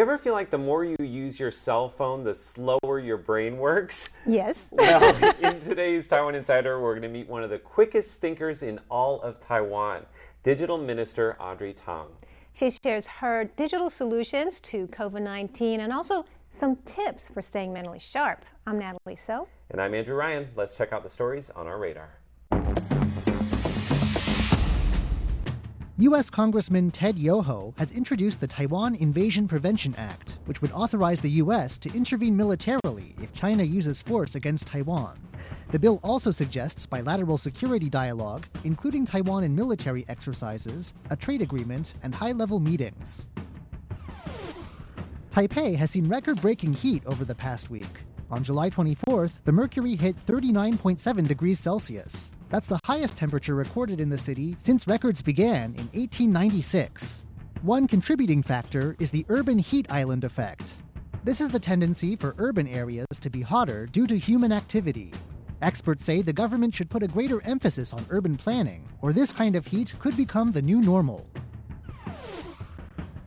you ever feel like the more you use your cell phone, the slower your brain works? Yes. well, in today's Taiwan Insider, we're going to meet one of the quickest thinkers in all of Taiwan, Digital Minister Audrey Tang. She shares her digital solutions to COVID 19 and also some tips for staying mentally sharp. I'm Natalie Tso. And I'm Andrew Ryan. Let's check out the stories on our radar. U.S. Congressman Ted Yoho has introduced the Taiwan Invasion Prevention Act, which would authorize the U.S. to intervene militarily if China uses force against Taiwan. The bill also suggests bilateral security dialogue, including Taiwan in military exercises, a trade agreement, and high level meetings. Taipei has seen record breaking heat over the past week. On July 24th, the mercury hit 39.7 degrees Celsius. That's the highest temperature recorded in the city since records began in 1896. One contributing factor is the urban heat island effect. This is the tendency for urban areas to be hotter due to human activity. Experts say the government should put a greater emphasis on urban planning, or this kind of heat could become the new normal.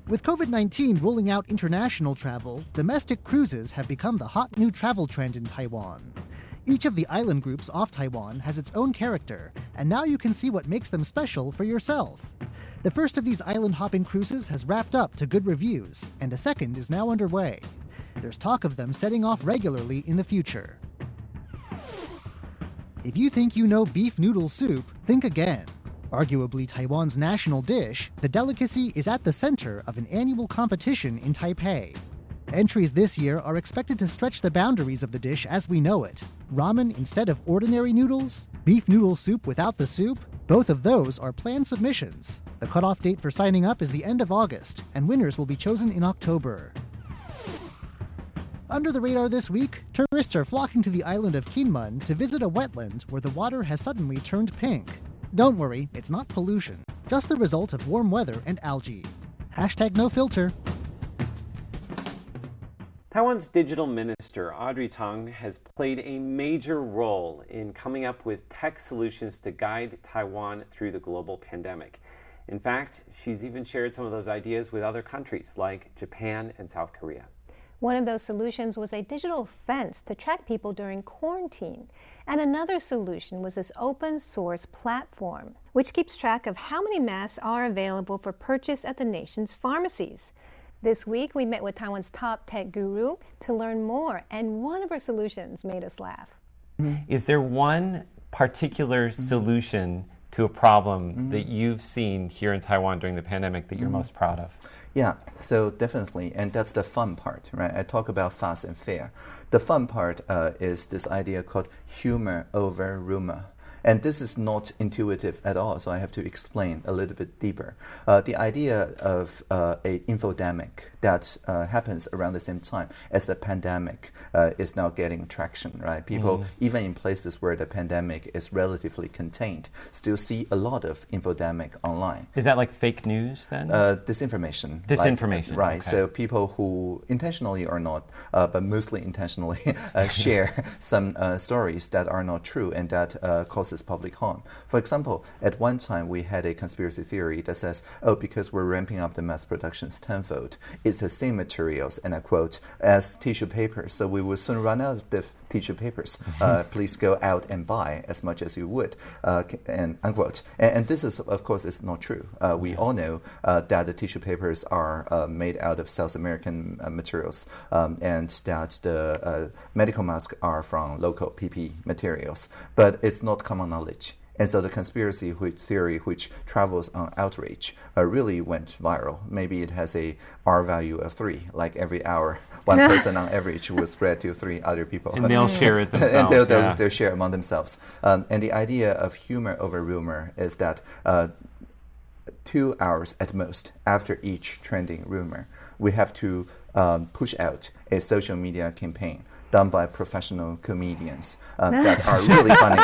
With COVID 19 ruling out international travel, domestic cruises have become the hot new travel trend in Taiwan. Each of the island groups off Taiwan has its own character, and now you can see what makes them special for yourself. The first of these island hopping cruises has wrapped up to good reviews, and a second is now underway. There's talk of them setting off regularly in the future. If you think you know beef noodle soup, think again. Arguably Taiwan's national dish, the delicacy is at the center of an annual competition in Taipei. Entries this year are expected to stretch the boundaries of the dish as we know it. Ramen instead of ordinary noodles, beef noodle soup without the soup, both of those are planned submissions. The cutoff date for signing up is the end of August, and winners will be chosen in October. Under the radar this week, tourists are flocking to the island of Kinmen to visit a wetland where the water has suddenly turned pink. Don't worry, it's not pollution, just the result of warm weather and algae. Hashtag no filter. Taiwan's digital minister, Audrey Tang, has played a major role in coming up with tech solutions to guide Taiwan through the global pandemic. In fact, she's even shared some of those ideas with other countries like Japan and South Korea. One of those solutions was a digital fence to track people during quarantine. And another solution was this open source platform, which keeps track of how many masks are available for purchase at the nation's pharmacies. This week, we met with Taiwan's top tech guru to learn more, and one of her solutions made us laugh. Is there one particular mm-hmm. solution to a problem mm-hmm. that you've seen here in Taiwan during the pandemic that you're mm-hmm. most proud of? Yeah, so definitely, and that's the fun part, right? I talk about fast and fair. The fun part uh, is this idea called humor over rumor. And this is not intuitive at all, so I have to explain a little bit deeper. Uh, the idea of uh, a infodemic that uh, happens around the same time as the pandemic uh, is now getting traction, right? People, mm. even in places where the pandemic is relatively contained, still see a lot of infodemic online. Is that like fake news then? Uh, disinformation. Disinformation. Like, right. Okay. So people who intentionally or not, uh, but mostly intentionally, share some stories that are not true and that causes causes public harm. For example, at one time we had a conspiracy theory that says, oh, because we're ramping up the mass productions tenfold, it's the same materials, and I quote, as tissue paper, so we will soon run out of the tissue papers. Mm-hmm. Uh, please go out and buy as much as you would, uh, and unquote. And, and, this is, of course, is not true. Uh, we all know uh, that the tissue papers are uh, made out of South American uh, materials, um, and that the medical masks are from local PP materials. But it's not common knowledge. And so the conspiracy theory, which travels on outrage, uh, really went viral. Maybe it has a R value of three. Like every hour, one person on average will spread to three other people. And they'll share it themselves. and they'll, they'll, yeah. they'll, share among themselves. Um, and the idea of humor over rumor is that uh, two hours at most after each trending rumor, we have to um, push out a social media campaign done by professional comedians uh, that are really funny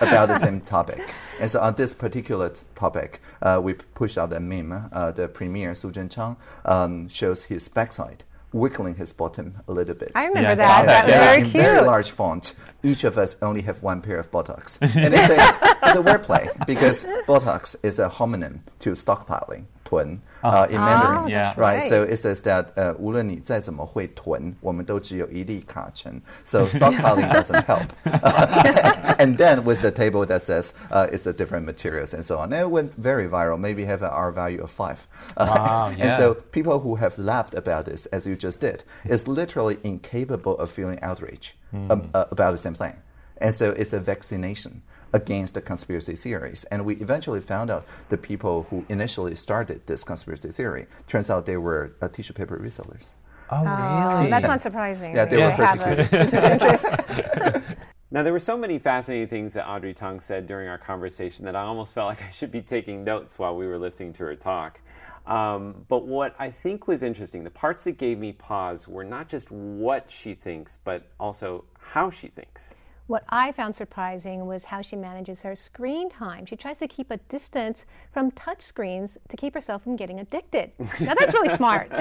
about the same topic. And so on this particular topic, uh, we pushed out a meme. Uh, the premier, Su Zhenchang, um, shows his backside wiggling his bottom a little bit. I remember that. That was very in cute. very large font. Each of us only have one pair of buttocks. and it's a, it's a wordplay because buttocks is a homonym to stockpiling 囤 uh, in Mandarin. Oh, Yeah. that's Right. right. So it says that 呃，无论你再怎么会囤，我们都只有一粒卡层。So stockpiling doesn't help. and then with the table that says uh, it's a different materials and so on. And it went very viral. Maybe have an R value of five. Wow, And yeah. so people who have laughed about this, as you just did, is literally incapable of feeling outrage um, uh, about the same thing. And so it's a vaccination against the conspiracy theories. And we eventually found out the people who initially started this conspiracy theory, turns out they were uh, tissue paper resellers. Oh, Oh, really? that's not surprising. Yeah, they They were have a persecuted. business interest. Now, there were so many fascinating things that Audrey Tong said during our conversation that I almost felt like I should be taking notes while we were listening to her talk. Um, but what I think was interesting, the parts that gave me pause were not just what she thinks, but also how she thinks. What I found surprising was how she manages her screen time. She tries to keep a distance from touch screens to keep herself from getting addicted. Now that's really smart.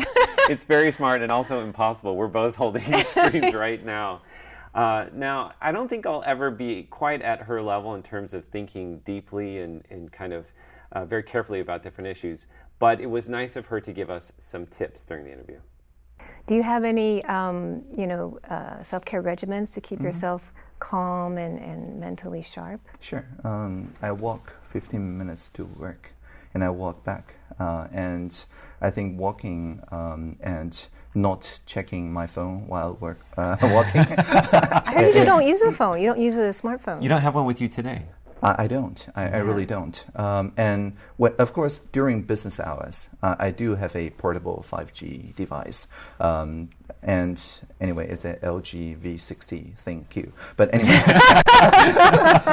it's very smart and also impossible. We're both holding screens right now. Uh, now, I don't think I'll ever be quite at her level in terms of thinking deeply and, and kind of uh, very carefully about different issues, but it was nice of her to give us some tips during the interview. Do you have any, um, you know, uh, self-care regimens to Mm-hmm. keep yourself calm and, and mentally sharp? Sure. Um, I walk 15 minutes to work and I walk back. Uh, and I think walking um, and not checking my phone while work, uh, walking, I heard you don't use a phone. You don't use a smartphone. You don't have one with you today. I, I don't. I, I really don't. Um, and what, of course, during business hours, uh, I do have a portable 5G device. Um, and anyway, it's a LG V60 ThinQ. But anyway,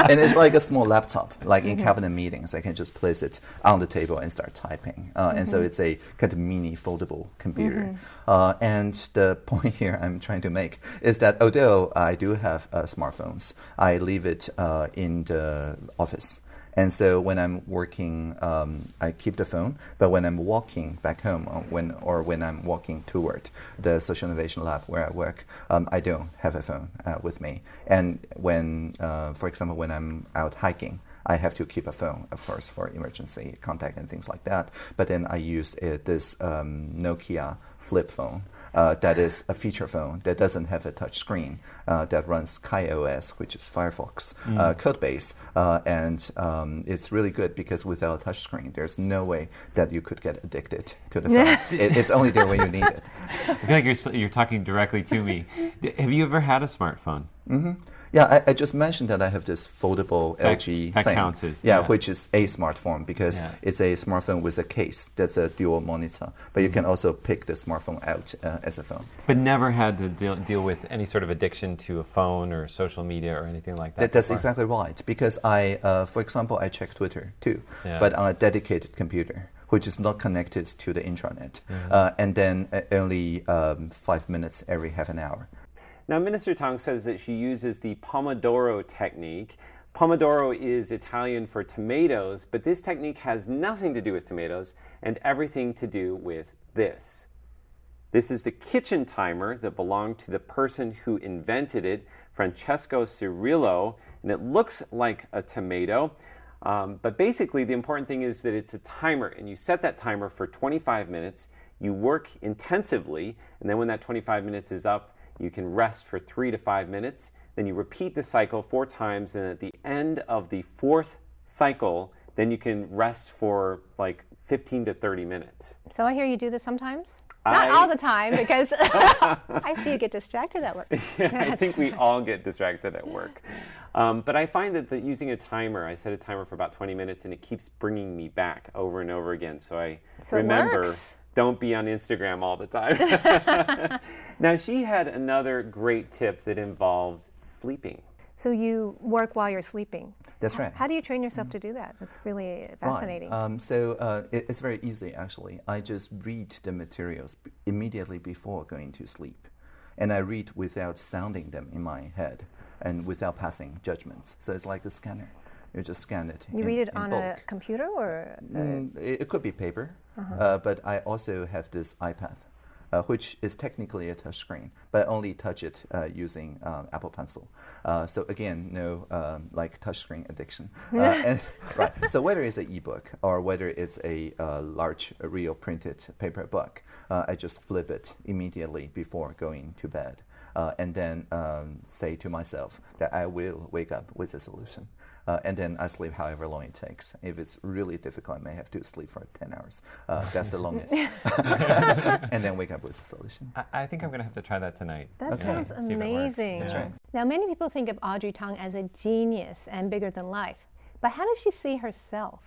and it's like a small laptop, like in cabinet meetings. I can just place it on the table and start typing. Uh, And so it's a kind of mini foldable computer. Uh, and the point here I'm trying to make is that although I do have uh, smartphones, I leave it uh, in the office. And so when I'm working, um, I keep the phone. But when I'm walking back home, or when or when I'm walking toward the social innovation lab where I work, um, I don't have a phone uh, with me. And when, uh, for example, when I'm out hiking, I have to keep a phone, of course, for emergency contact and things like that. But then I use uh, this um, Nokia flip phone uh, that is a feature phone that doesn't have a touch screen uh, that runs KaiOS, which is Firefox uh, code base. Uh, and um, it's really good because without a touch screen, there's no way that you could get addicted to the phone. it, it's only there when you need it. I feel like you're, you're talking directly to me. Have you ever had a smartphone? Yeah, I, I just mentioned that I have this foldable That- LG that thing. counts as- yeah, yeah. which is a smartphone because Yeah. it's a smartphone with a case that's a dual monitor. But you can Mm-hmm. also pick the smartphone out uh, as a phone. But never had to deal, deal with any sort of addiction to a phone or social media or anything like that. That, that's exactly right. Because I, uh, for example, I check Twitter too, Yeah. but on a dedicated computer, which is not connected to the intranet, Mm-hmm. uh, and then uh, only um, five minutes every half an hour. Now, Minister Tong says that she uses the Pomodoro technique. Pomodoro is Italian for tomatoes, but this technique has nothing to do with tomatoes and everything to do with this. This is the kitchen timer that belonged to the person who invented it, Francesco Cirillo, and it looks like a tomato. Um, but basically, the important thing is that it's a timer, and you set that timer for 25 minutes. You work intensively, and then when that 25 minutes is up, you can rest for three to five minutes. Then you repeat the cycle four times, and at the end of the fourth cycle, then you can rest for like 15 to 30 minutes. So I hear you do this sometimes. Not I- all the time because I see you get distracted at work. I think we all get distracted at work. Um, but I find that the, using a timer, I set a timer for about 20 minutes and it keeps bringing me back over and over again. So I So remember works. Don't be on Instagram all the time. now, she had another great tip that involved sleeping. So you work while you're sleeping. That's right. How do you train yourself to do that? That's really fascinating. Right. Um, so uh, it, it's very easy, actually. I just read the materials b- immediately before going to sleep. And I read without sounding them in my head and without passing judgments. So it's like a scanner. You just scan it. you in- read it in on a computer or? Mm, it, it could be paper, uh, but I also have this iPad. uh, which is technically a touch screen, but only touch it uh, using um, Apple Pencil. Uh, so again, no um, like touchscreen addiction. Uh, and, right. So whether it's an ebook or whether it's a uh, large real printed paper book, uh, I just flip it immediately before going to bed. Uh, and then um, say to myself that I will wake up with a solution. Uh, and then I sleep however long it takes. If it's really difficult, I may have to sleep for 10 hours. Uh, that's the longest. and then wake up with a solution. I, I think I'm going to have to try that tonight. That Okay. sounds See if it works. amazing. That's right. Now, many people think of Audrey Tong as a genius and bigger than life. But how does she see herself?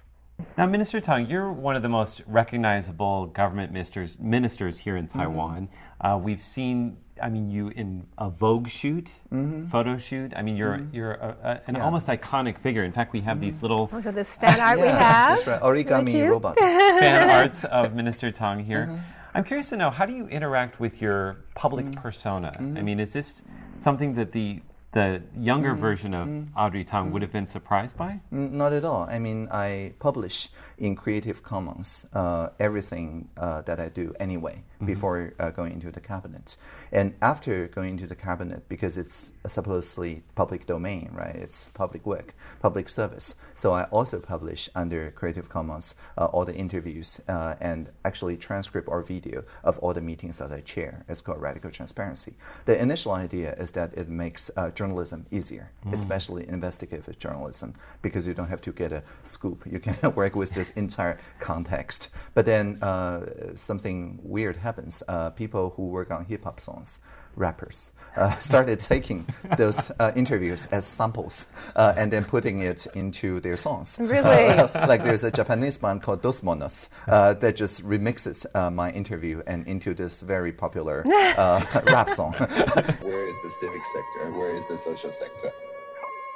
Now, Minister Tong, you're one of the most recognizable government ministers, ministers here in Taiwan. Uh, we've seen, I mean, you in a Vogue shoot, photo shoot. I mean, you're you're a, a, an Yeah. almost iconic figure. In fact, we have these little Look at this fan art we have. That's right. Origami cute. robots. fan arts of Minister Tong here. I'm curious to know how do you interact with your public persona? I mean, is this something that the the younger version of Audrey Tong would have been surprised by? Mm, Not at all. I mean, I publish in Creative Commons uh, everything uh, that I do anyway before uh, going into the cabinet. And after going into the cabinet, because it's supposedly public domain, right? It's public work, public service. So I also publish under Creative Commons uh, all the interviews uh, and actually transcript or video of all the meetings that I chair. It's called Radical Transparency. The initial idea is that it makes uh, journalism easier, especially investigative journalism, because you don't have to get a scoop. You can work with this entire context. But then uh, something weird happens. Uh, people who work on hip hop songs, rappers, uh, started taking those uh, interviews as samples uh, and then putting it into their songs. Really? like there's a Japanese band called Dos Monos uh, that just remixes uh, my interview and into this very popular uh, rap song. Where is the civic sector where is the social sector?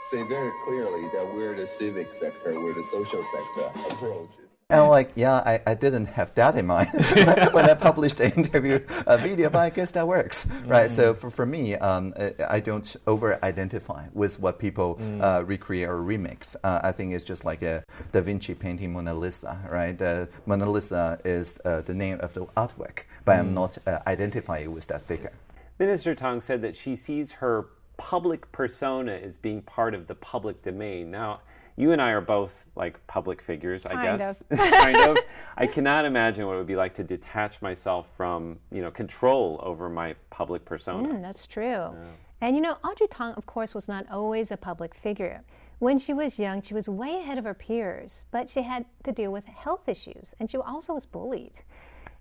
Say very clearly that we're the civic sector, we're the social sector approach. And I'm like, yeah, I, I didn't have that in mind when I published the interview uh, video, but I guess that works, right? So for, for me, um, I- don't over-identify with what people uh, recreate or remix. Uh, I think it's just like a Da Vinci painting Mona Lisa, right? The Mona Lisa is uh, the name of the artwork, but I'm not uh, identifying with that figure. Minister Tong said that she sees her public persona as being part of the public domain. Now, you and I are both like public figures, I Kind guess. kind of. I cannot imagine what it would be like to detach myself from, you know, control over my public persona. Mm, that's true. And you know, Audrey Tong, of course, was not always a public figure. When she was young, she was way ahead of her peers, but she had to deal with health issues, and she also was bullied.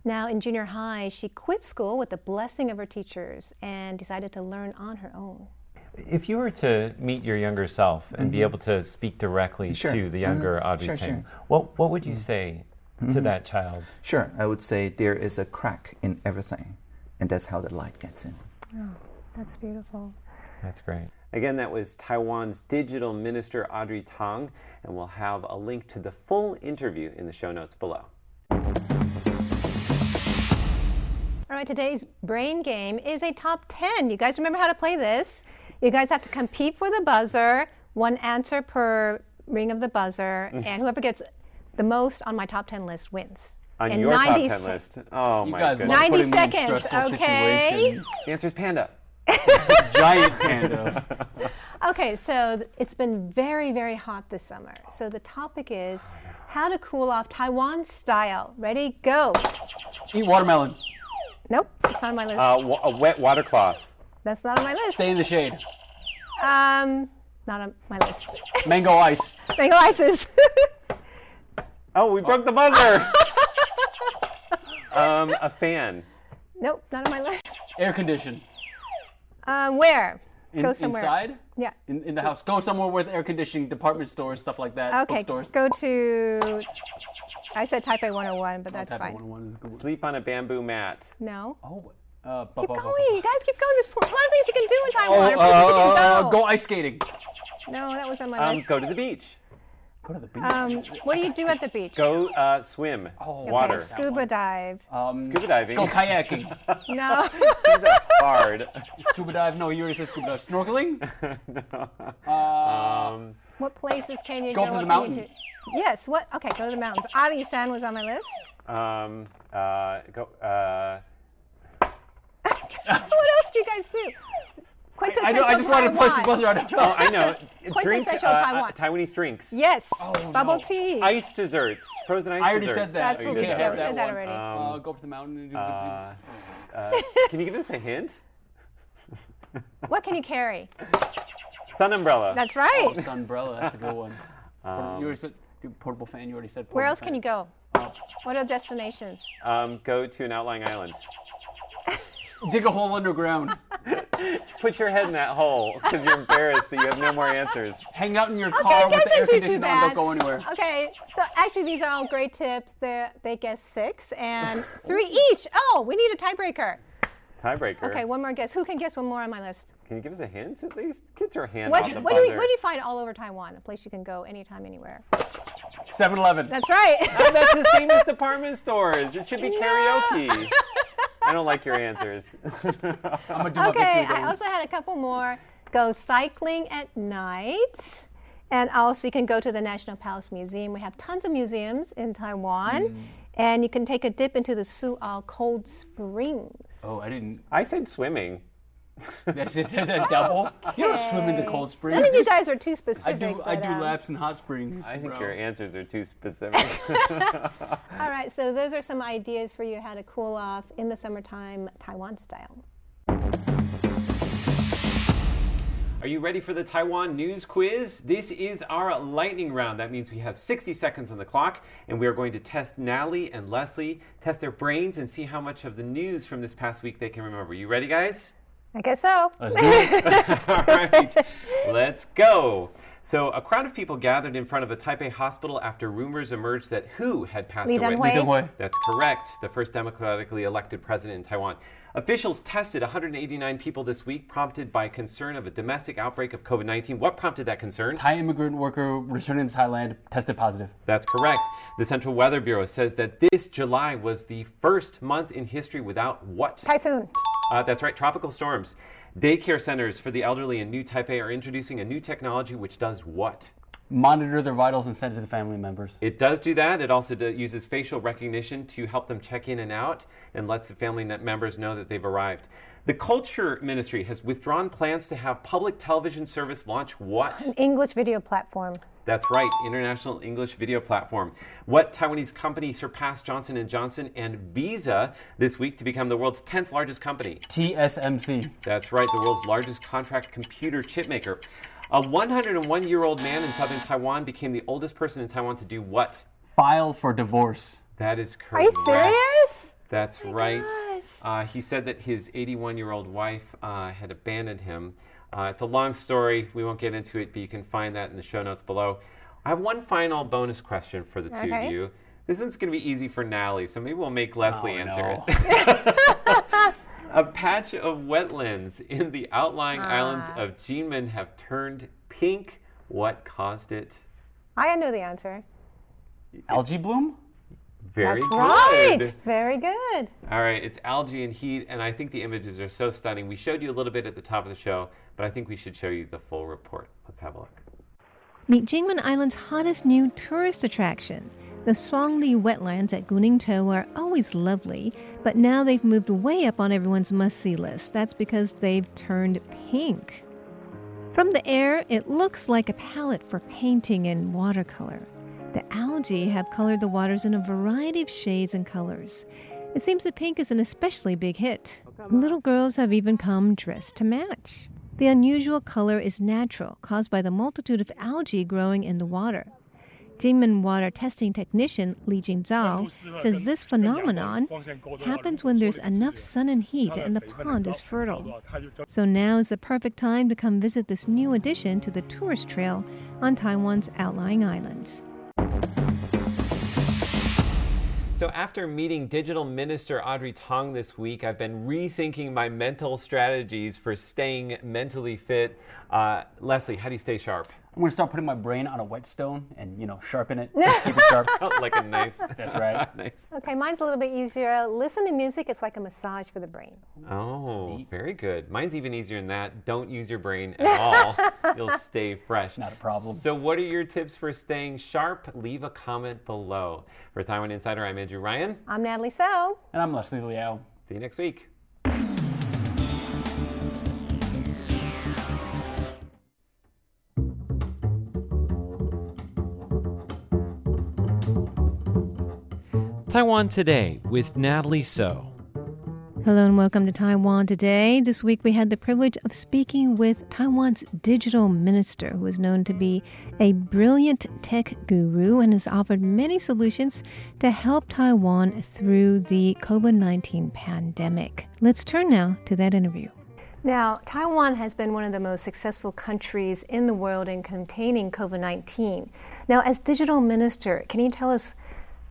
Now, in junior high, she quit school with the blessing of her teachers and decided to learn on her own. If you were to meet your younger self and be able to speak directly Sure. to the younger Uh-huh. Audrey Sure, Tang, sure. Mm-hmm. what what would you say to that child? Sure, I would say there is a crack in everything, and that's how the light gets in. Oh, That's beautiful. That's great. Again, that was Taiwan's digital minister Audrey Tong, and we'll have a link to the full interview in the show notes below. All right, today's brain game is a top 10. You guys remember how to play this? You guys have to compete for the buzzer, one answer per ring of the buzzer, and whoever gets the most on my top 10 list wins. On In your top 90 10 se- list. Oh, You my guys goodness. love 90 putting me in seconds, stressful okay? situations. The answer is panda. Giant panda. Okay, so th- it's been very, very hot this summer. So the topic is how to cool off Taiwan style. Ready? Go. Eat watermelon. Nope, it's not on my list. Uh, wa- a wet water cloth. That's not on my list. Stay in the shade. Um, not on my list. Mango ice. Mango ices. Oh, we broke the buzzer. um, a fan. nope, not on my list. Air condition. Um, where? In, Go somewhere. Inside? Yeah. In, in the house. Go somewhere with air conditioning, department stores, stuff like that. Okay, Bookstores. go to. I said Taipei 101, but that's Type of fine. 101 is good. Sleep on a bamboo mat. No. Oh, uh, Keep bu- bu- going. You guys keep going. There's a lot of things you can do in Oh, Taiwan. or places you uh, can go. go ice skating. No, that was on my Um, list. go to the beach. Go to the beach. Um, what do you do at the beach? Go uh, swim. Oh, Water. Okay, scuba dive. um, Scuba diving. Go kayaking. No. These are hard. scuba dive. No, you already said scuba dive. Snorkeling. Um, what places can you Go go? to the What mountain. Yes. What? Okay, go to the mountains. Adi-san was on my list. um, uh, go. Uh, what else do you guys do? I Quintessential know. I just wanted to push the Taiwan. buzzer. I don't know. Oh, I know. Drink Quintessential uh, uh, Taiwan. Taiwanese drinks. Yes, Oh, bubble no. tea. Ice desserts. Frozen ice I already desserts. said that. That's Oh, what you we did did. that We already? said that already. Uh, go up to the mountain and do Uh, uh, can you give us a hint? what can you carry? Sun umbrella. That's right. oh, umbrella. That's a good one. Portable- you already said dude, portable fan. You already said. Where portable else can you go? What are destinations? um, go to an outlying island. Dig a hole underground. Put your head in that hole because you're embarrassed that you have no more answers. Hang out in your Okay, car with the air ain't too, too conditioner on. Don't go anywhere. Okay, so actually these are all great tips. They they guess six and three each. Oh, we need a tiebreaker. Tiebreaker. Okay, one more guess. Who can guess one more on my list? Can you give us a hint at least? Get your hand What, off the what, do you, buzzer. what do you find all over Taiwan? A place you can go anytime, anywhere. 7-Eleven. That's right. Oh, that's the same as department stores. It should be karaoke. I don't like your answers. I'm gonna do okay, victory I also had a couple more. Go cycling at night. And also, you can go to the National Palace Museum. We have tons of museums in Taiwan. Mm. And you can take a dip into the Su'ao Cold Springs. Oh, I didn't. I said swimming. There's a, there's a double. You don't swim in the cold springs. I think you guys are too I specific. do. I but, do um, laps in hot springs. I think bro. your answers are too specific. All right, so those are some ideas for you how to cool off in the summertime, Taiwan style. Are you ready for the Taiwan news quiz? This is our lightning round. That means we have 60 seconds on the clock, and we are going to test Natalie and Leslie, test their brains, and see how much of the news from this past week they can remember. You ready, guys? I guess so. Let's do it. All right, let's go. So, a crowd of people gathered in front of a Taipei hospital after rumors emerged that who had passed Lee away. Teng-hui. Teng-hui. That's correct. The first democratically elected president in Taiwan. Officials tested 189 people this week, prompted by concern of a domestic outbreak of COVID 19. What prompted that concern? Thai immigrant worker returning to Thailand tested positive. That's correct. The Central Weather Bureau says that this July was the first month in history without what? Typhoon. Uh, that's right, tropical storms. Daycare centers for the elderly in New Taipei are introducing a new technology which does what? Monitor their vitals and send it to the family members. It does do that. It also do, uses facial recognition to help them check in and out and lets the family members know that they've arrived. The Culture Ministry has withdrawn plans to have public television service launch what? An English video platform. That's right, International English Video Platform. What Taiwanese company surpassed Johnson & Johnson and Visa this week to become the world's 10th largest company? TSMC. That's right, the world's largest contract computer chip maker. A 101 year old man in southern Taiwan became the oldest person in Taiwan to do what? File for divorce. That is correct. Are correct. you serious? That's right. Uh, he said that his 81 year old wife uh, had abandoned him. Uh, it's a long story. We won't get into it, but you can find that in the show notes below. I have one final bonus question for the two Okay. of you. This one's going to be easy for Natalie, so maybe we'll make Leslie Oh, answer no. it. a patch of wetlands in the outlying Ah. islands of Jinmen have turned pink. What caused it? I know the answer. Algae bloom? Very That's good. right. Very good. All right, it's algae and heat, and I think the images are so stunning. We showed you a little bit at the top of the show, but I think we should show you the full report. Let's have a look. Meet Kinmen Island's hottest new tourist attraction. The Shuangli wetlands at Guningtou are always lovely, but now they've moved way up on everyone's must see list. That's because they've turned pink. From the air, it looks like a palette for painting in watercolor. The algae have colored the waters in a variety of shades and colors. It seems that pink is an especially big hit. Little girls have even come dressed to match. The unusual color is natural, caused by the multitude of algae growing in the water. Kinmen water testing technician Li Jingzhao says this phenomenon happens when there's enough sun and heat and the pond is fertile. So now is the perfect time to come visit this new addition to the tourist trail on Taiwan's outlying islands. So, after meeting Digital Minister Audrey Tong this week, I've been rethinking my mental strategies for staying mentally fit. Uh, Leslie, how do you stay sharp? I'm gonna start putting my brain on a whetstone and you know sharpen it, keep it sharp. Like a knife. That's right. nice. Okay, mine's a little bit easier. Listen to music, it's like a massage for the brain. Oh, very good. Mine's even easier than that. Don't use your brain at all. You'll stay fresh. Not a problem. So, what are your tips for staying sharp? Leave a comment below. For Taiwan Insider, I'm Andrew Ryan. I'm Natalie Tso. And I'm Leslie Liao. See you next week. Taiwan Today with Natalie Tso. Hello and welcome to Taiwan Today. This week we had the privilege of speaking with Taiwan's digital minister, who is known to be a brilliant tech guru and has offered many solutions to help Taiwan through the COVID 19 pandemic. Let's turn now to that interview. Now, Taiwan has been one of the most successful countries in the world in containing COVID 19. Now, as digital minister, can you tell us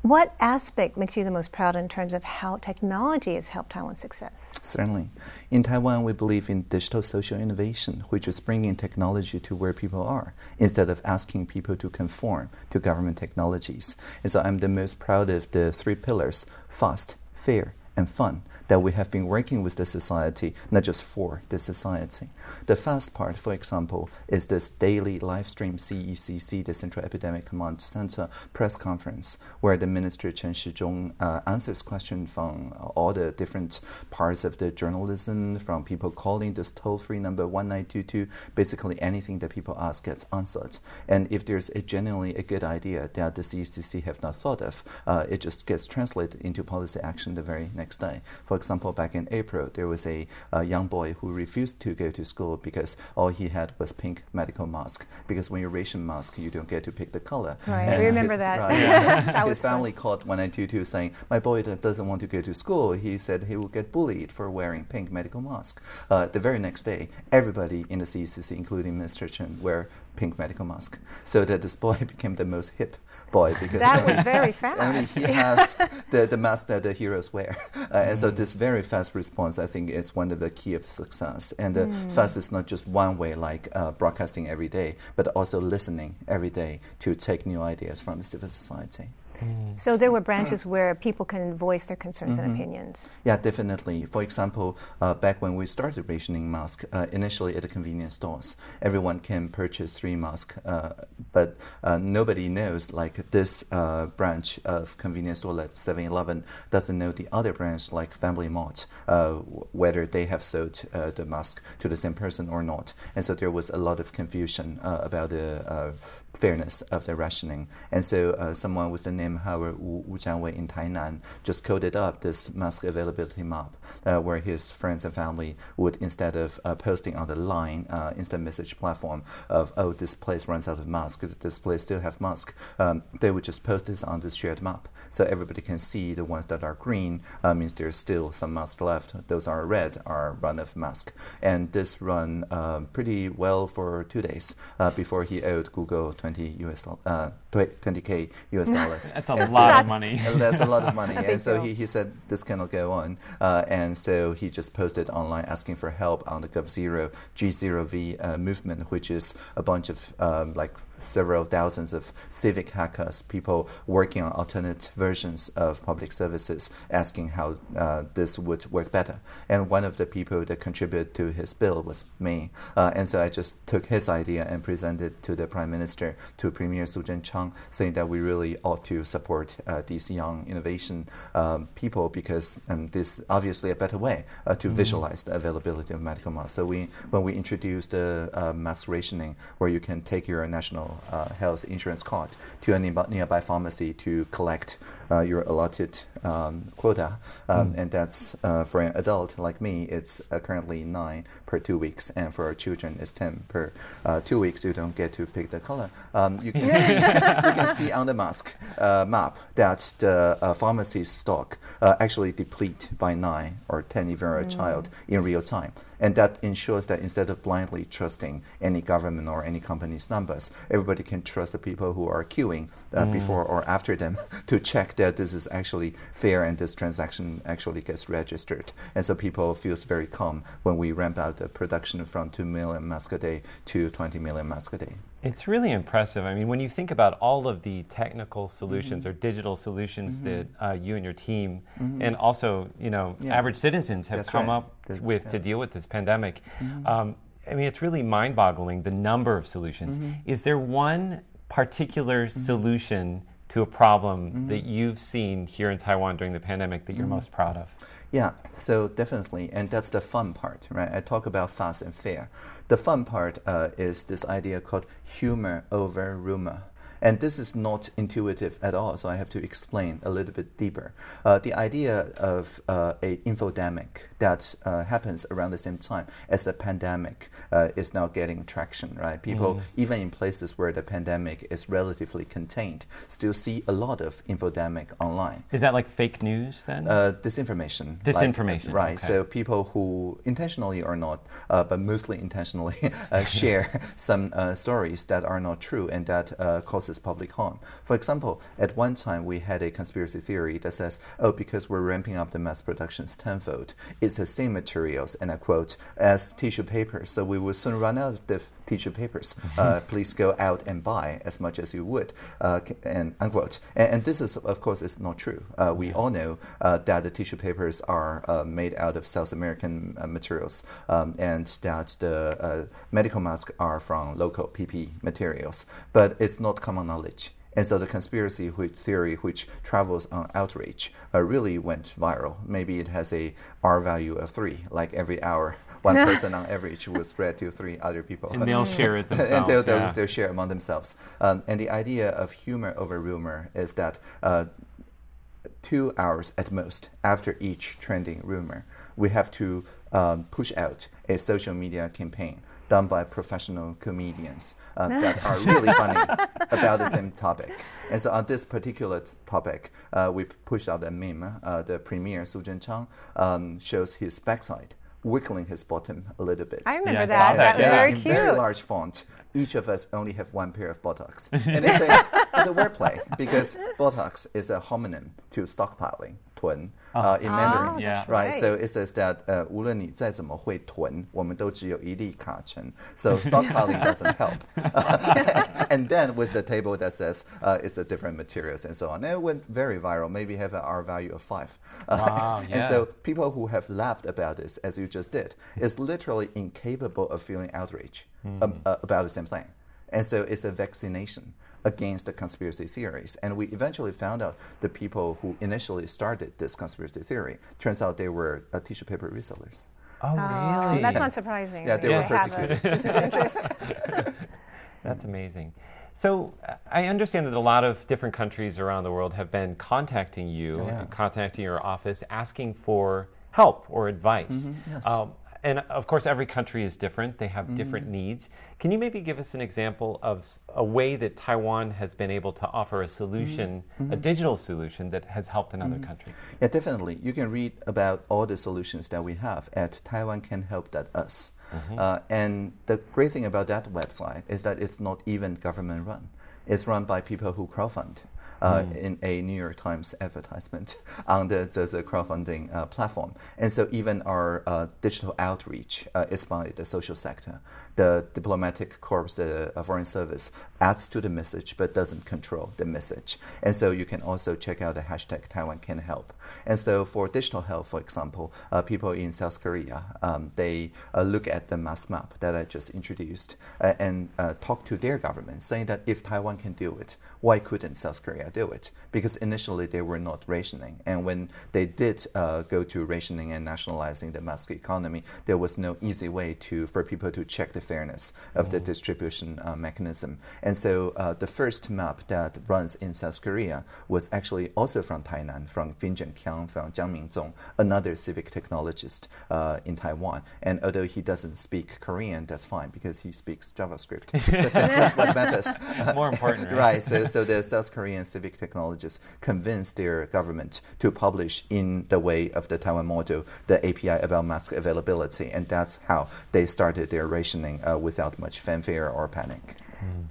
what aspect makes you the most proud in terms of how technology has helped Taiwan's success? Certainly. In Taiwan, we believe in digital social innovation, which is bringing technology to where people are instead of asking people to conform to government technologies. And so I'm the most proud of the three pillars fast, fair, and fun that we have been working with the society, not just for the society. The first part, for example, is this daily live stream CECC, the Central Epidemic Command Center press conference, where the Minister Chen Shizhong uh, answers questions from all the different parts of the journalism, from people calling this toll free number 1922. Basically, anything that people ask gets answered. And if there's a genuinely a good idea that the CECC have not thought of, uh, it just gets translated into policy action the very next day. For example, back in April, there was a, a, young boy who refused to go to school because all he had was pink medical mask. Because when you ration mask, you don't get to pick the color. Right, and I remember his, that. Right, yeah. his family fun. called 1922 saying, "My boy doesn't want to go to school. He said he will get bullied for wearing pink medical mask." Uh, the very next day, everybody in the CECC, including Mr. Chen, wear pink medical mask, so that this boy became the most hip boy because that was very fast. Only he has the, the mask that the heroes wear, uh, and so this very fast response, I think, is one of the key of success. And the mm. fast is not just one way, like uh, broadcasting every day, but also listening every day to take new ideas from the civil society. So there were branches where people can voice their concerns mm-hmm. and opinions. Yeah, definitely. For example, uh, back when we started rationing masks, uh, initially at the convenience stores, everyone can purchase three masks, uh, but uh, nobody knows like this uh, branch of convenience store, like 7-Eleven, doesn't know the other branch like Family Mart, uh, whether they have sold the mask to the same person or not. And so there was a lot of confusion about the fairness of the rationing. And so uh, someone with the name Howard Wu, Wu Jianwei in Tainan just coded up this mask availability map uh, where his friends and family would, instead of uh, posting on the line uh, instant message platform of, oh, this place runs out of mask, this place still have mask, um, they would just post this on this shared map. So everybody can see the ones that are green uh, means there's still some mask left. Those are red are run of mask. And this run um, pretty well for two days uh, before he owed Google 20 US uh, 20k US dollars. that's a and lot so of money. that's a lot of money. and so he, he said this cannot go on. Uh, and so he just posted online asking for help on the GovZero G0V uh, movement, which is a bunch of um, like several thousands of civic hackers, people working on alternate versions of public services, asking how uh, this would work better. And one of the people that contributed to his bill was me. Uh, and so I just took his idea and presented to the Prime Minister to Premier Su Tseng-chang, saying that we really ought to support uh, these young innovation um, people because um, this is obviously a better way uh, to mm-hmm. visualize the availability of medical masks. So we, when we introduced the uh, mask rationing, where you can take your national uh, health insurance card to a nearby pharmacy to collect uh, your allotted um, quota, um, mm. and that's uh, for an adult like me, it's currently nine per two weeks, and for our children, it's ten per two weeks. You don't get to pick the color um, you, can see, you can see on the mask uh, map that the uh, pharmacy stock uh, actually deplete by 9 or 10 if you're a mm. child in real time. And that ensures that instead of blindly trusting any government or any company's numbers, everybody can trust the people who are queuing uh, mm. before or after them to check that this is actually fair and this transaction actually gets registered. And so people feels very calm when we ramp out the production from 2 million masks a day to 20 million masks a day. It's really impressive. I mean, when you think about all of the technical solutions mm-hmm. or digital solutions mm-hmm. that uh, you and your team, mm-hmm. and also you know yeah. average citizens have That's come right. up With yeah. to deal with this pandemic, mm-hmm. um, I mean, it's really mind-boggling the number of solutions. Mm-hmm. Is there one particular mm-hmm. solution to a problem that you've seen here in Taiwan during the pandemic that you're most proud of? Yeah, so definitely, and that's the fun part, right? I talk about fast and fair. The fun part uh, is this idea called humor over rumor. And this is not intuitive at all, so I have to explain a little bit deeper. Uh, the idea of uh, a infodemic that uh, happens around the same time as the pandemic uh, is now getting traction, right? People, Mm. even in places where the pandemic is relatively contained, still see a lot of infodemic online. Is that like fake news then? Uh, disinformation. like, Disinformation, right. okay. So people who intentionally or not, uh, but mostly intentionally, uh, share some uh, stories that are not true and that uh, causes public harm. For example, at one time we had a conspiracy theory that says, oh, because we're ramping up the mass productions tenfold, it's the same materials, and I quote, as tissue paper, so we will soon run out of the tissue papers. Uh, please go out and buy as much as you would, uh, and unquote. And, and this is, of course, is not true. Uh, we all know uh, that the tissue papers are uh, made out of South American uh, materials, um, and that the uh, medical masks are from local PP materials. But it's not common knowledge. And so the conspiracy which theory, which travels on outrage, uh, really went viral. Maybe it has a R value of three. Like every hour, one person on average will spread to three other people. and they'll share it themselves. and they'll, they'll, yeah. they'll share among themselves. Um, and the idea of humor over rumor is that uh, two hours at most after each trending rumor, we have to um, push out a social media campaign done by professional comedians uh, that are really funny about the same topic. And so on this particular t- topic, uh, we p- pushed out a meme. Uh, the premier, Su Zhenchang, um, shows his backside, wiggling his bottom a little bit. I remember Yeah, that. saw That that, was yeah. very in very large font. Each of us only have one pair of buttocks, And it's a, it's a wordplay because buttocks is a homonym to stockpiling, 囤, uh, in Mandarin. Oh, Yeah. that's Right, right. so it says that uh, 无论你再怎么会囤，我们都只有一粒卡层. So stockpiling doesn't help. and then with the table that says uh, it's a different materials and so on. And it went very viral, maybe have an R value of five. Wow, And yeah. so people who have laughed about this, as you just did, is literally incapable of feeling outrage um, uh, about the same thing. And so it's a vaccination against the conspiracy theories. And we eventually found out the people who initially started this conspiracy theory, turns out they were uh, tissue paper resellers. oh, Oh, really? that's not surprising. Yeah, they They were have a persecuted. business interest. That's amazing. So uh, I understand that a lot of different countries around the world have been contacting you, yeah. contacting your office, asking for help or advice. Mm-hmm, yes. Um, and of course, every country is different. They have different Mm-hmm. needs. Can you maybe give us an example of a way that Taiwan has been able to offer a solution, Mm-hmm. a digital solution that has helped another country? Yeah, definitely. You can read about all the solutions that we have at taiwancanhelp.us. Uh, and the great thing about that website is that it's not even government run. It's run by people who crowdfund. Uh, In a New York Times advertisement on the, the, the crowdfunding uh, platform. And so, even our uh, digital outreach uh, is by the social sector. The diplomatic corps, the uh, foreign service, adds to the message but doesn't control the message. And so, you can also check out the hashtag Taiwan Can Help. And so, for digital health, for example, uh, people in South Korea, um, they uh, look at the mask map that I just introduced uh, and uh, talk to their government, saying that if Taiwan can do it, why couldn't South Korea do it? Because initially they were not rationing. And when they did uh, go to rationing and nationalizing the mask economy, there was no easy way to for people to check the fairness of the distribution uh, mechanism. And so uh, the first map that runs in South Korea was actually also from Tainan, from Finjon Kiang, from Jiang Mingzong, another civic technologist uh, in Taiwan. And although he doesn't speak Korean, that's fine because he speaks JavaScript. that's what matters. More important, right? right. So, so the South Korean civic technologists convinced their government to publish in the way of the Taiwan model the API about mask availability, and that's how they started their rationing uh, without much fanfare or panic.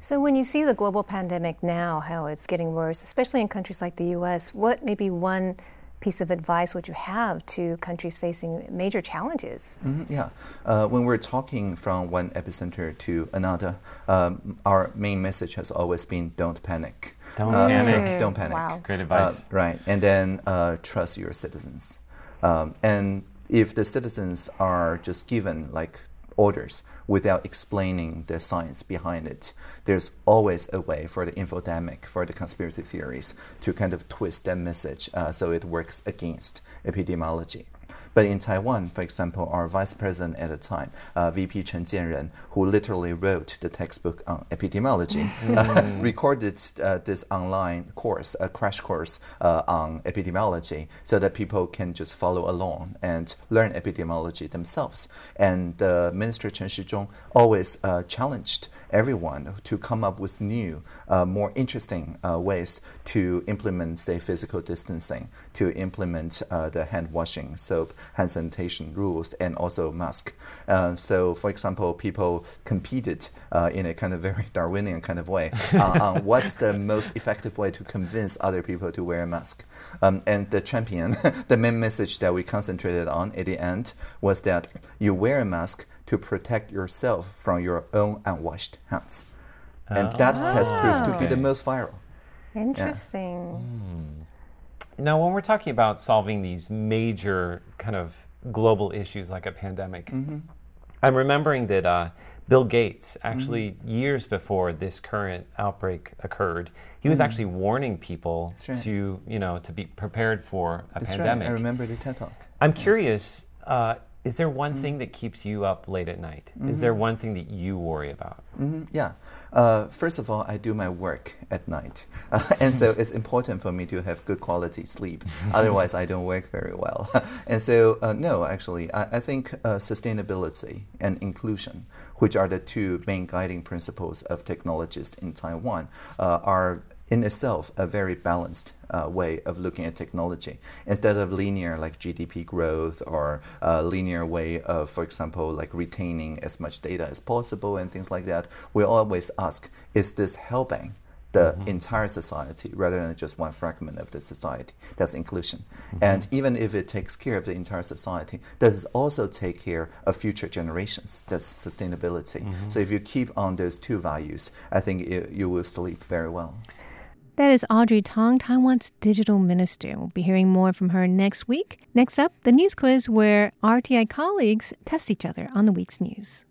So, when you see the global pandemic now, how it's getting worse, especially in countries like the US, what maybe one piece of advice would you have to countries facing major challenges? Mhm, Yeah. Uh, when we're talking from one epicenter to another, um, our main message has always been don't panic. Don't Uh, panic. Don't panic. Wow. Great advice. Uh, right. And then uh, trust your citizens. Um, and if the citizens are just given like orders without explaining the science behind it, there's always a way for the infodemic, for the conspiracy theories, to kind of twist that message uh, so it works against epidemiology. But in Taiwan, for example, our vice president at the time, uh, VP Chen Jianren, who literally wrote the textbook on epidemiology, uh, recorded uh, this online course, a crash course uh, on epidemiology, so that people can just follow along and learn epidemiology themselves. And uh, Minister Chen Shizhong always uh, challenged everyone to come up with new, uh, more interesting uh, ways to implement, say, physical distancing, to implement uh, the hand washing, soap, hand sanitation rules, and also mask. Uh, so, for example, people competed uh, in a kind of very Darwinian kind of way uh, on what's the most effective way to convince other people to wear a mask. Um, and the champion, the main message that we concentrated on at the end was that you wear a mask to protect yourself from your own unwashed hands. And that has proved to be the most viral. Interesting. Now, when we're talking about solving these major kind of global issues like a pandemic, Mm-hmm. I'm remembering that uh, Bill Gates, actually, years before this current outbreak occurred, he was actually warning people Mm. Right. to, you know, to be prepared for a That's pandemic. right. I remember the TED Talk. I'm curious. Uh, is there one Mm. thing that keeps you up late at night? Is Mm-hmm. there one thing that you worry about? Mhm, yeah. Uh, first of all, I do my work at night. Uh, and so it's important for me to have good quality sleep. Otherwise, I don't work very well. and so, uh, no, actually, I, I think uh, sustainability and inclusion, which are the two main guiding principles of technologists in Taiwan, uh, are in itself a very balanced uh, way of looking at technology instead of linear like GDP growth or uh, linear way of, for example, like retaining as much data as possible and things like that. We always ask, is this helping? The entire society rather than just one fragment of the society. That's inclusion. And even if it takes care of the entire society, does it also take care of future generations. That's sustainability. So if you keep on those two values, I think you, you will sleep very well. That is Audrey Tang, Taiwan's digital minister. We'll be hearing more from her next week. Next up, the news quiz where RTI colleagues test each other on the week's news.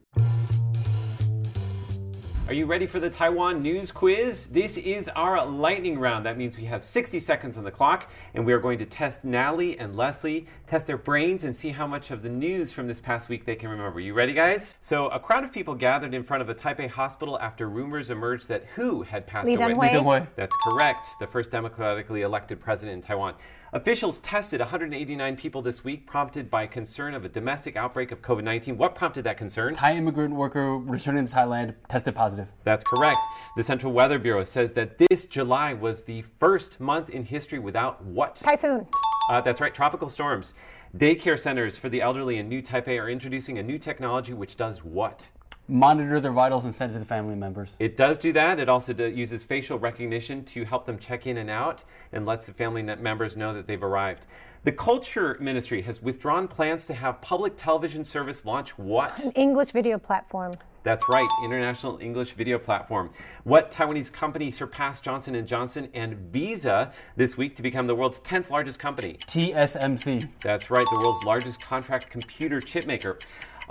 Are you ready for the Taiwan news quiz? This is our lightning round. That means we have 60 seconds on the clock, and we are going to test Natalie and Leslie, test their brains, and see how much of the news from this past week they can remember. You ready, guys? So, a crowd of people gathered in front of a Taipei hospital after rumors emerged that WHO had passed Lee away. Teng-hui. Teng-hui. That's correct. The first democratically elected president in Taiwan. Officials tested 189 people this week, prompted by concern of a domestic outbreak of COVID 19. What prompted that concern? Thai immigrant worker returning to Thailand tested positive. That's correct. The Central Weather Bureau says that this July was the first month in history without what? Typhoon. Uh, that's right, tropical storms. Daycare centers for the elderly in New Taipei are introducing a new technology which does what? Monitor their vitals and send it to the family members. It does do that. It also do- uses facial recognition to help them check in and out and lets the family net- members know that they've arrived. The Culture Ministry has withdrawn plans to have public television service launch what? An English video platform. That's right, International English Video Platform. What Taiwanese company surpassed Johnson & Johnson and Visa this week to become the world's 10th largest company? TSMC. That's right, the world's largest contract computer chip maker.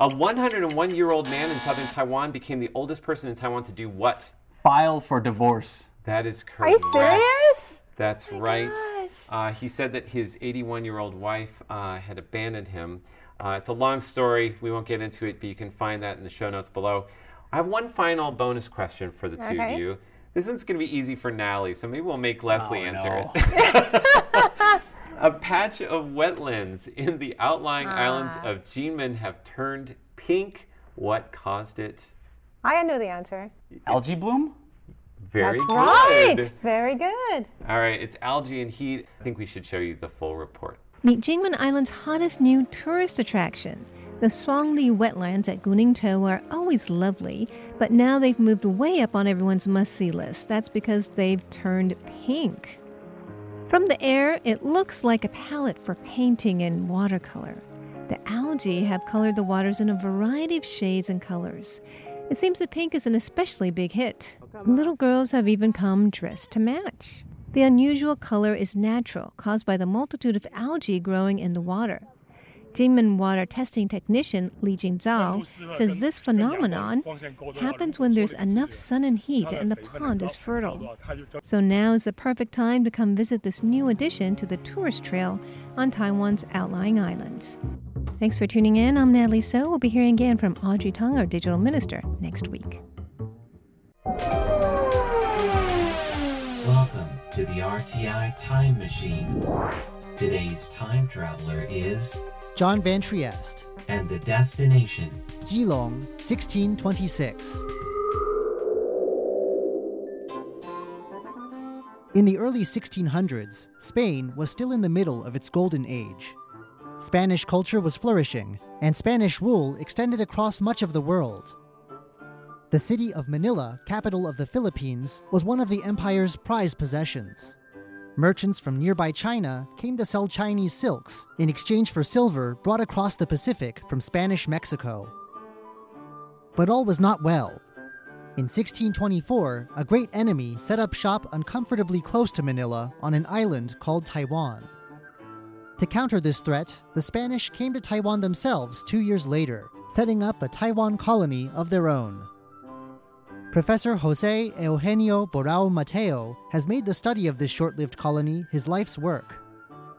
A 101-year-old man in southern Taiwan became the oldest person in Taiwan to do what? File for divorce. That is correct. Are you serious? That's right. gosh. Uh, he said that his 81 year old wife uh, had abandoned him. Uh, it's a long story. We won't get into it, but you can find that in the show notes below. I have one final bonus question for the two Okay. of you. This one's going to be easy for Natalie, so maybe we'll make Leslie Oh, answer no. it. a patch of wetlands in the outlying islands Ah. of Kinmen have turned pink. What caused it? I know the answer. Algae bloom? Very That's good. right. Very good. All right, it's algae and heat. I think we should show you the full report. Meet Kinmen Island's hottest new tourist attraction. The Shuangli wetlands at Guningtou are always lovely, but now they've moved way up on everyone's must see list. That's because they've turned pink. From the air, it looks like a palette for painting in watercolor. The algae have colored the waters in a variety of shades and colors. It seems that pink is an especially big hit. Little girls have even come dressed to match. The unusual color is natural, caused by the multitude of algae growing in the water. Kinmen water testing technician Li Jingzao says this phenomenon happens when there's enough sun and heat and the pond is fertile. So now is the perfect time to come visit this new addition to the tourist trail on Taiwan's outlying islands. Thanks for tuning in. I'm Natalie Tso. We'll be hearing again from Audrey Tang, our digital minister, next week. Welcome to the RTI Time Machine. Today's time traveler is, John Van Trieste, and the destination, Keelung, 1626. In the early 1600s, Spain was still in the middle of its golden age. Spanish culture was flourishing, and Spanish rule extended across much of the world. The city of Manila, capital of the Philippines, was one of the empire's prized possessions. Merchants from nearby China came to sell Chinese silks in exchange for silver brought across the Pacific from Spanish Mexico. But all was not well. In 1624, a great enemy set up shop uncomfortably close to Manila on an island called Taiwan. To counter this threat, the Spanish came to Taiwan themselves two years later, setting up a Taiwan colony of their own. Professor Jose Eugenio Borao Mateo has made the study of this short lived colony his life's work.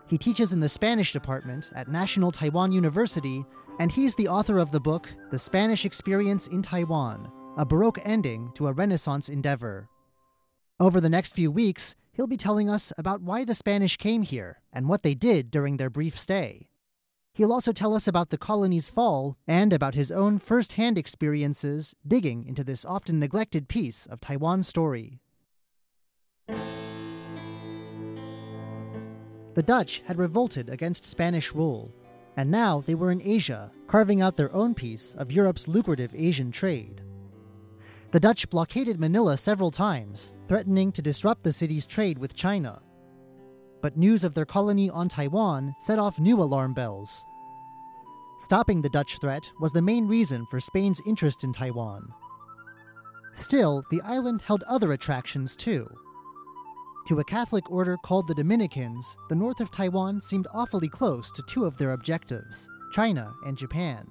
He teaches in the Spanish department at National Taiwan University, and he's the author of the book The Spanish Experience in Taiwan A Baroque Ending to a Renaissance Endeavor. Over the next few weeks, he'll be telling us about why the Spanish came here and what they did during their brief stay. He'll also tell us about the colony's fall and about his own first hand experiences digging into this often neglected piece of Taiwan's story. The Dutch had revolted against Spanish rule, and now they were in Asia, carving out their own piece of Europe's lucrative Asian trade. The Dutch blockaded Manila several times, threatening to disrupt the city's trade with China. But news of their colony on Taiwan set off new alarm bells. Stopping the Dutch threat was the main reason for Spain's interest in Taiwan. Still, the island held other attractions too. To a Catholic order called the Dominicans, the north of Taiwan seemed awfully close to two of their objectives China and Japan.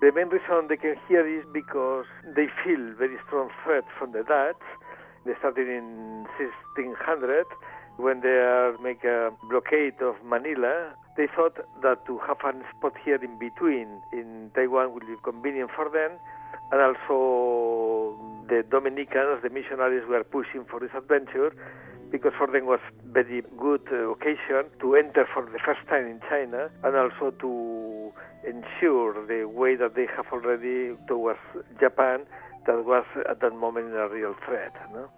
The main reason they came here is because they feel very strong threat from the Dutch. They started in 1600 when they are make a blockade of Manila. They thought that to have a spot here in between in Taiwan would be convenient for them, and also the Dominicans, the missionaries, were pushing for this adventure because for them was very good uh, occasion to enter for the first time in China and also to ensure the way that they have already towards Japan that was at that moment a real threat. No?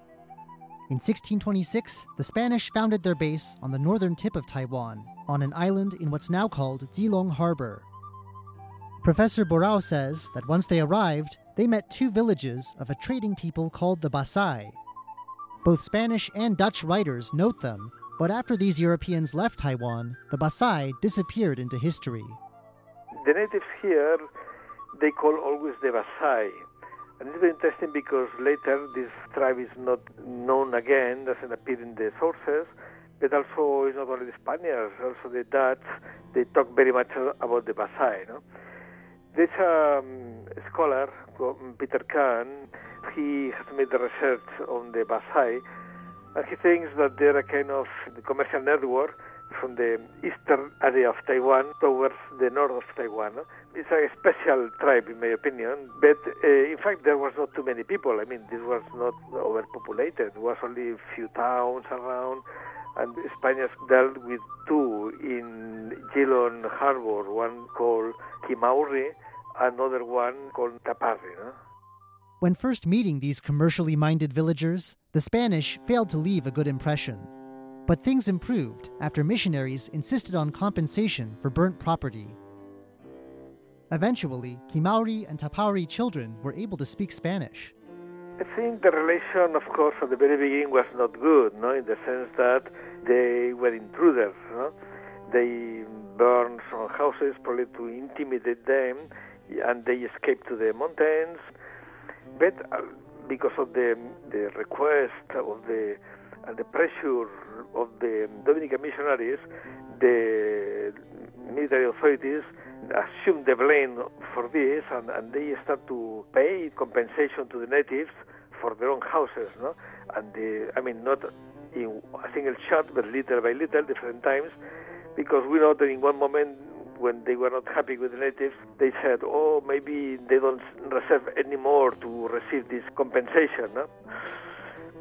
In 1626, the Spanish founded their base on the northern tip of Taiwan, on an island in what's now called Keelung Harbor. Professor Borao says that once they arrived, they met two villages of a trading people called the Basai. Both Spanish and Dutch writers note them, but after these Europeans left Taiwan, the Basai disappeared into history. The natives here, they call always the Basai. And it's very interesting because later this tribe is not known again, doesn't appear in the sources, but also it's not only the Spaniards, also the Dutch, they talk very much about the Basai. No? Um, scholar, Peter Kang, he has made the research on the Basai, and he thinks that they're a kind of commercial network from the eastern area of Taiwan towards the north of Taiwan. No? It's a special tribe, in my opinion, but uh, in fact, there was not too many people. I mean, this was not overpopulated. It was only a few towns around, and Spaniards dealt with two in Keelung Harbor, one called Kimauri, another one called Tapari. No? When first meeting these commercially minded villagers, the Spanish failed to leave a good impression. But things improved after missionaries insisted on compensation for burnt property. Eventually, Kimauri and Tapari children were able to speak Spanish. I think the relation, of course, at the very beginning was not good, no, in the sense that they were intruders. No? They burned some houses probably to intimidate them, and they escaped to the mountains. But uh, because of the the request of the and the pressure of the Dominican missionaries, the military authorities assume the blame for this and, and they start to pay compensation to the natives for their own houses, no? And the, I mean, not in a single shot, but little by little, different times, because we know that in one moment when they were not happy with the natives, they said, oh, maybe they don't reserve any more to receive this compensation. No?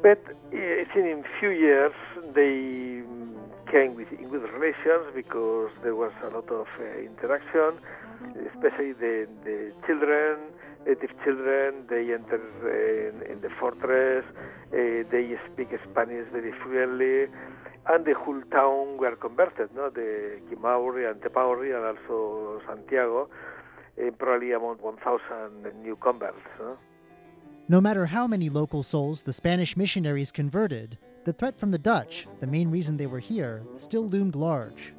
But I think in few years they came with good relations because there was a lot of uh, interaction, especially the, the children, native children. They enter in, in, the fortress. Uh, they speak Spanish very fluently, and the whole town were converted. No, the Kimauri and Tapari and also Santiago, uh, probably among 1,000 new converts. No? No matter how many local souls the Spanish missionaries converted, the threat from the Dutch, the main reason they were here, still loomed large.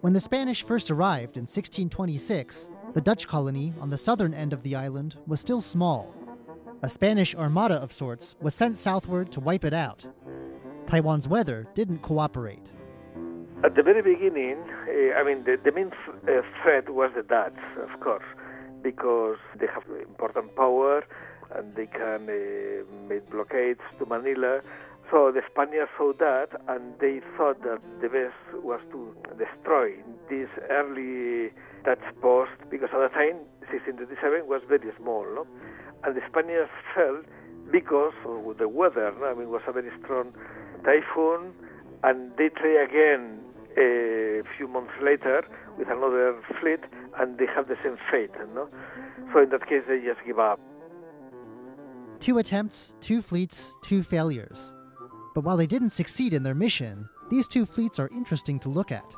When the Spanish first arrived in 1626, the Dutch colony on the southern end of the island was still small. A Spanish armada of sorts was sent southward to wipe it out. Taiwan's weather didn't cooperate. At the very beginning, uh, I mean, the, the main uh, threat was the Dutch, of course, because they have important power and they can uh, make blockades to Manila. So the Spaniards saw that, and they thought that the best was to destroy this early Dutch post because at the time 1637 was very small, no? and the Spaniards felt because of the weather. No? I mean, it was a very strong typhoon, and they try again a few months later with another fleet, and they have the same fate. No? So in that case, they just give up. Two attempts, two fleets, two failures. But while they didn't succeed in their mission, these two fleets are interesting to look at.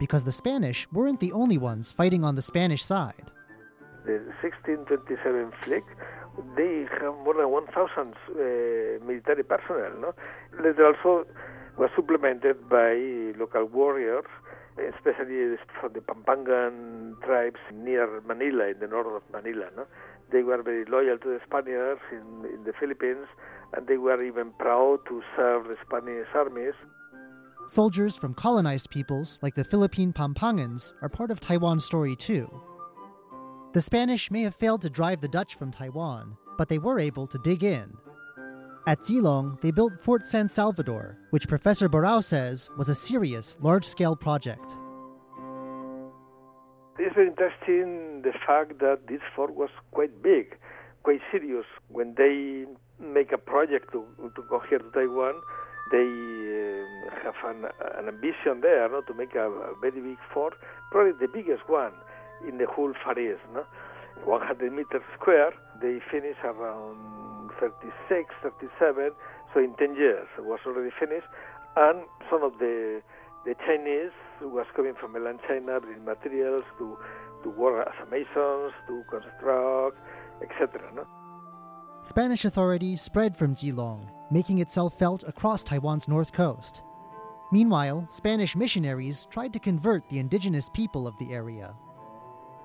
Because the Spanish weren't the only ones fighting on the Spanish side. The 1627 fleet, they have more than 1,000 uh, military personnel. No? They also was supplemented by local warriors, especially from the Pampangan tribes near Manila, in the north of Manila. No? They were very loyal to the Spaniards in, in the Philippines, and they were even proud to serve the Spanish armies. Soldiers from colonized peoples like the Philippine Pampangans are part of Taiwan's story too. The Spanish may have failed to drive the Dutch from Taiwan, but they were able to dig in. At Zilong, they built Fort San Salvador, which Professor Borao says was a serious, large scale project. It's very interesting the fact that this fort was quite big, quite serious. When they make a project to, to go here to Taiwan, they uh, have an, an, ambition there no, to make a, a, very big fort, probably the biggest one in the whole Far East. No? 100 meters square, they finish around 36, 37, so in 10 years it was already finished. And some of the the Chinese who was coming from mainland China, bringing materials to, to work as masons, to construct, etc. No? Spanish authority spread from Zilong, making itself felt across Taiwan's north coast. Meanwhile, Spanish missionaries tried to convert the indigenous people of the area.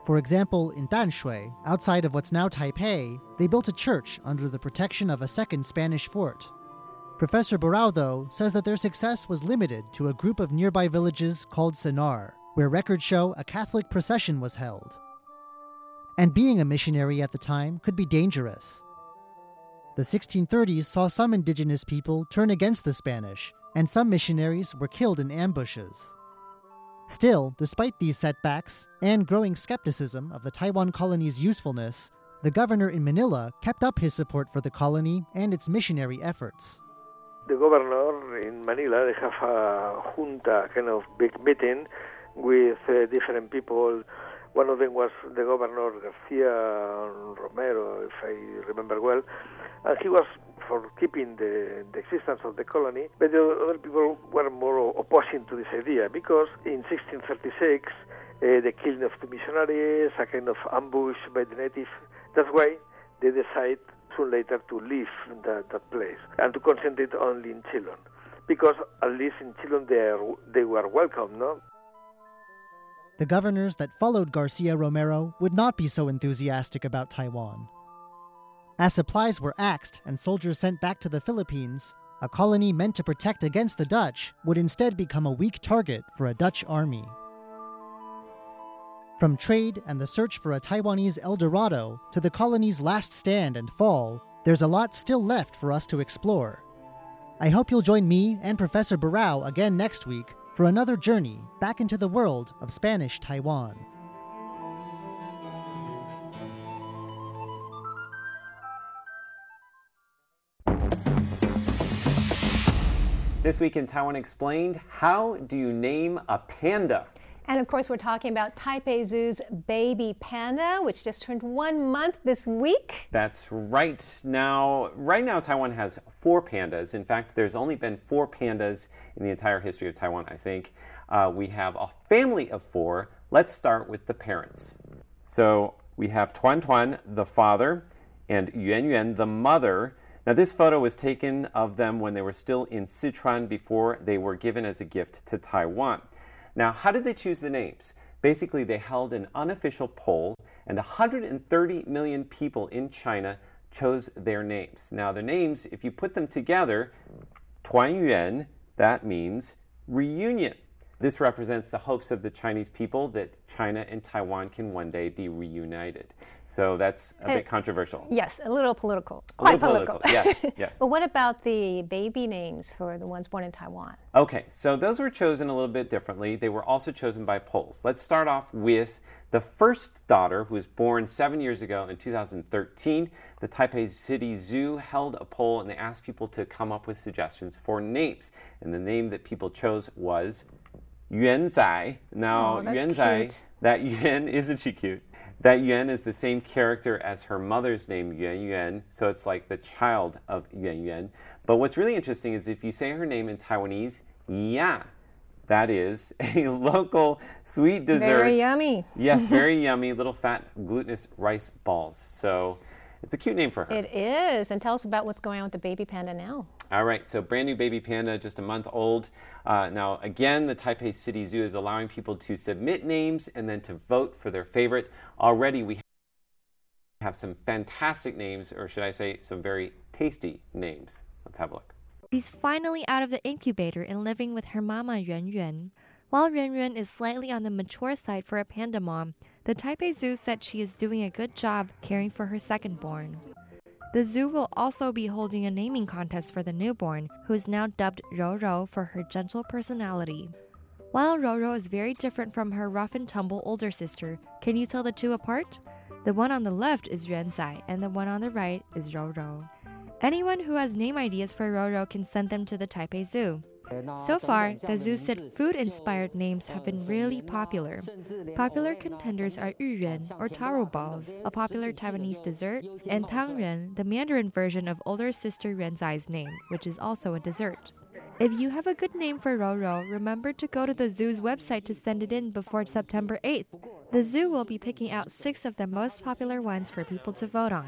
For example, in Danshui, outside of what's now Taipei, they built a church under the protection of a second Spanish fort. Professor Borao, though, says that their success was limited to a group of nearby villages called Sennar, where records show a Catholic procession was held. And being a missionary at the time could be dangerous. The 1630s saw some indigenous people turn against the Spanish, and some missionaries were killed in ambushes. Still, despite these setbacks and growing skepticism of the Taiwan colony's usefulness, the governor in Manila kept up his support for the colony and its missionary efforts the governor in Manila, they have a junta, kind of big meeting with uh, different people. One of them was the governor Garcia Romero, if I remember well, and he was for keeping the, the existence of the colony, but the other people were more opposing to this idea because in 1636 uh, the killing of the missionaries, a kind of ambush by the natives. That's why they decide soon later to leave that, that place and to concentrate only in Chilon. Because at least in Chilon they, are, they were welcome, no? The governors that followed Garcia Romero would not be so enthusiastic about Taiwan. As supplies were axed and soldiers sent back to the Philippines, a colony meant to protect against the Dutch would instead become a weak target for a Dutch army. From trade and the search for a Taiwanese El Dorado to the colony's last stand and fall, there's a lot still left for us to explore. I hope you'll join me and Professor Borao again next week for another journey back into the world of Spanish Taiwan. This week in Taiwan Explained, how do you name a panda? And of course, we're talking about Taipei Zoo's baby panda, which just turned one month this week. That's right. Now, right now, Taiwan has four pandas. In fact, there's only been four pandas in the entire history of Taiwan, I think. Uh, we have a family of four. Let's start with the parents. So we have Tuan Tuan, the father, and Yuan Yuan, the mother. Now, this photo was taken of them when they were still in Sichuan before they were given as a gift to Taiwan. Now, how did they choose the names? Basically, they held an unofficial poll, and 130 million people in China chose their names. Now, their names, if you put them together, Tuan Yuan, that means reunion. This represents the hopes of the Chinese people that China and Taiwan can one day be reunited. So that's a bit controversial. Yes, a little political. A Quite little political, yes, yes. but what about the baby names for the ones born in Taiwan? Okay, so those were chosen a little bit differently. They were also chosen by polls. Let's start off with the first daughter, who was born seven years ago in 2013. The Taipei City Zoo held a poll and they asked people to come up with suggestions for names. And the name that people chose was Yuan Zai. Now, Oh, Yuan Zai, that Yuan, isn't she cute? That Yuan is the same character as her mother's name, Yuan Yuan, so it's like the child of Yuan Yuan. But what's really interesting is if you say her name in Taiwanese, Ya, that is a local sweet dessert. Very yummy. Yes, very yummy, little fat glutinous rice balls. So it's a cute name for her. It is. And tell us about what's going on with the baby panda now. All right, so brand new baby panda, just a month old. Uh, now, again, the Taipei City Zoo is allowing people to submit names and then to vote for their favorite. Already, we have some fantastic names, or should I say, some very tasty names. Let's have a look. She's finally out of the incubator and living with her mama Yuan Yuan. While Yuan Yuan is slightly on the mature side for a panda mom, the Taipei Zoo said she is doing a good job caring for her second born. The zoo will also be holding a naming contest for the newborn, who is now dubbed Roro for her gentle personality. While Roro is very different from her rough and tumble older sister, can you tell the two apart? The one on the left is Yuan Zai, and the one on the right is Roro. Anyone who has name ideas for Roro can send them to the Taipei Zoo. So far, the zoo said food inspired names have been really popular. Popular contenders are yuyuan, or taro balls, a popular Taiwanese dessert, and tangyuan, the Mandarin version of older sister Yuanzai's name, which is also a dessert. If you have a good name for Roro, remember to go to the zoo's website to send it in before September 8th. The zoo will be picking out six of the most popular ones for people to vote on.